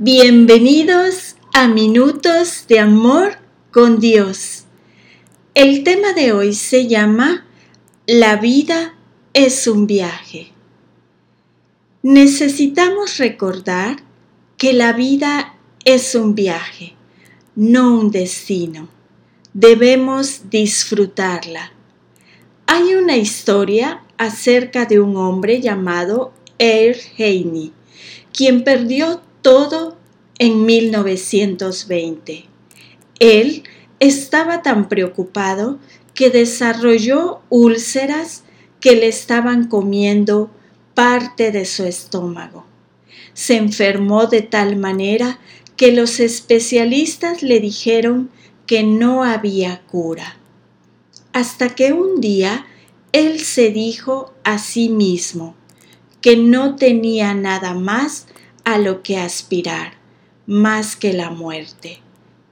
Bienvenidos a Minutos de Amor con Dios. El tema de hoy se llama La vida es un viaje. Necesitamos recordar que la vida es un viaje, no un destino. Debemos disfrutarla. Hay una historia acerca de un hombre llamado Er Heini, quien perdió todo en 1920. Él estaba tan preocupado que desarrolló úlceras que le estaban comiendo parte de su estómago. Se enfermó de tal manera que los especialistas le dijeron que no había cura. Hasta que un día él se dijo a sí mismo que no tenía nada más a lo que aspirar, más que la muerte.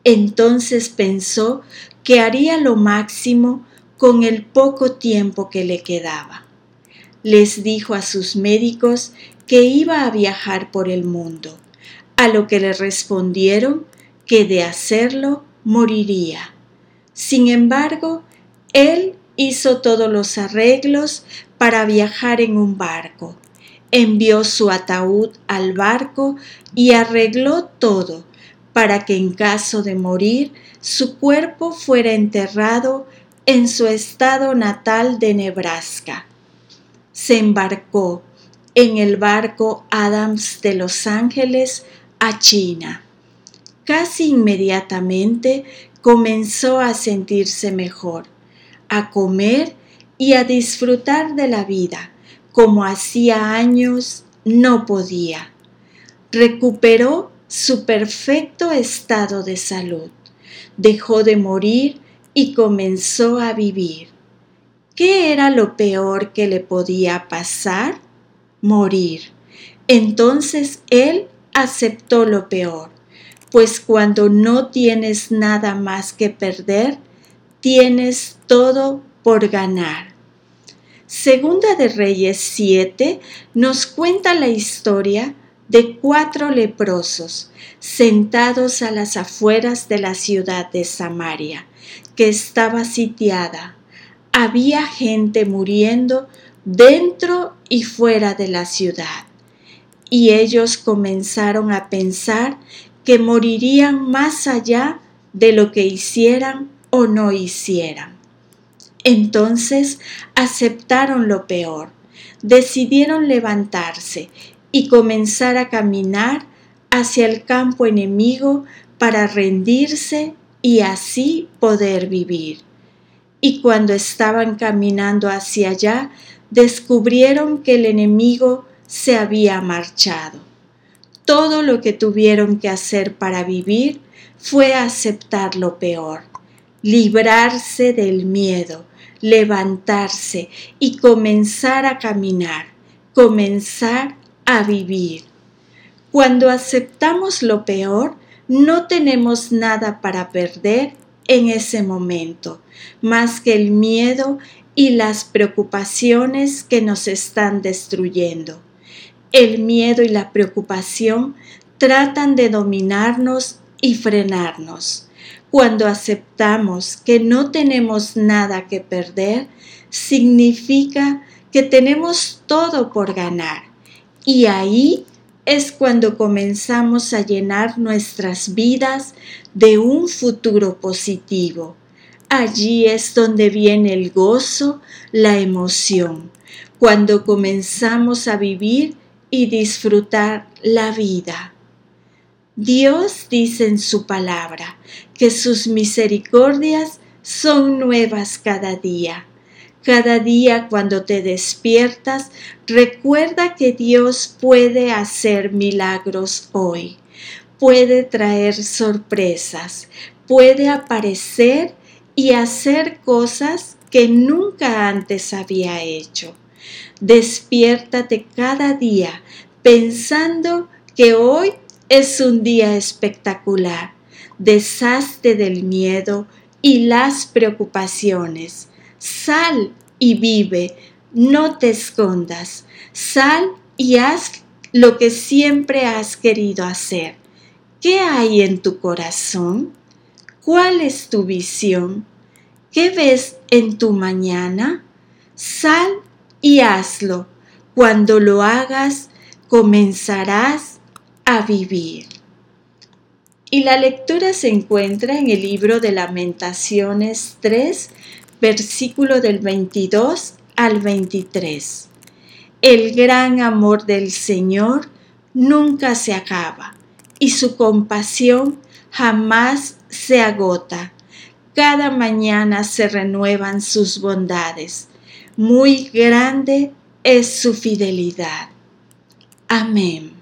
Entonces pensó que haría lo máximo con el poco tiempo que le quedaba. Les dijo a sus médicos que iba a viajar por el mundo, a lo que le respondieron que de hacerlo moriría. Sin embargo, él hizo todos los arreglos para viajar en un barco envió su ataúd al barco y arregló todo para que en caso de morir su cuerpo fuera enterrado en su estado natal de Nebraska. Se embarcó en el barco Adams de Los Ángeles a China. Casi inmediatamente comenzó a sentirse mejor, a comer y a disfrutar de la vida como hacía años no podía. Recuperó su perfecto estado de salud, dejó de morir y comenzó a vivir. ¿Qué era lo peor que le podía pasar? Morir. Entonces él aceptó lo peor, pues cuando no tienes nada más que perder, tienes todo por ganar. Segunda de Reyes 7 nos cuenta la historia de cuatro leprosos sentados a las afueras de la ciudad de Samaria, que estaba sitiada. Había gente muriendo dentro y fuera de la ciudad. Y ellos comenzaron a pensar que morirían más allá de lo que hicieran o no hicieran. Entonces aceptaron lo peor, decidieron levantarse y comenzar a caminar hacia el campo enemigo para rendirse y así poder vivir. Y cuando estaban caminando hacia allá, descubrieron que el enemigo se había marchado. Todo lo que tuvieron que hacer para vivir fue aceptar lo peor, librarse del miedo, levantarse y comenzar a caminar, comenzar a vivir. Cuando aceptamos lo peor, no tenemos nada para perder en ese momento, más que el miedo y las preocupaciones que nos están destruyendo. El miedo y la preocupación tratan de dominarnos y frenarnos. Cuando aceptamos que no tenemos nada que perder, significa que tenemos todo por ganar. Y ahí es cuando comenzamos a llenar nuestras vidas de un futuro positivo. Allí es donde viene el gozo, la emoción, cuando comenzamos a vivir y disfrutar la vida. Dios dice en su palabra que sus misericordias son nuevas cada día. Cada día cuando te despiertas, recuerda que Dios puede hacer milagros hoy, puede traer sorpresas, puede aparecer y hacer cosas que nunca antes había hecho. Despiértate cada día pensando que hoy es un día espectacular. Deshazte del miedo y las preocupaciones. Sal y vive, no te escondas. Sal y haz lo que siempre has querido hacer. ¿Qué hay en tu corazón? ¿Cuál es tu visión? ¿Qué ves en tu mañana? Sal y hazlo. Cuando lo hagas, comenzarás a vivir. Y la lectura se encuentra en el libro de Lamentaciones 3, versículo del 22 al 23. El gran amor del Señor nunca se acaba y su compasión jamás se agota. Cada mañana se renuevan sus bondades. Muy grande es su fidelidad. Amén.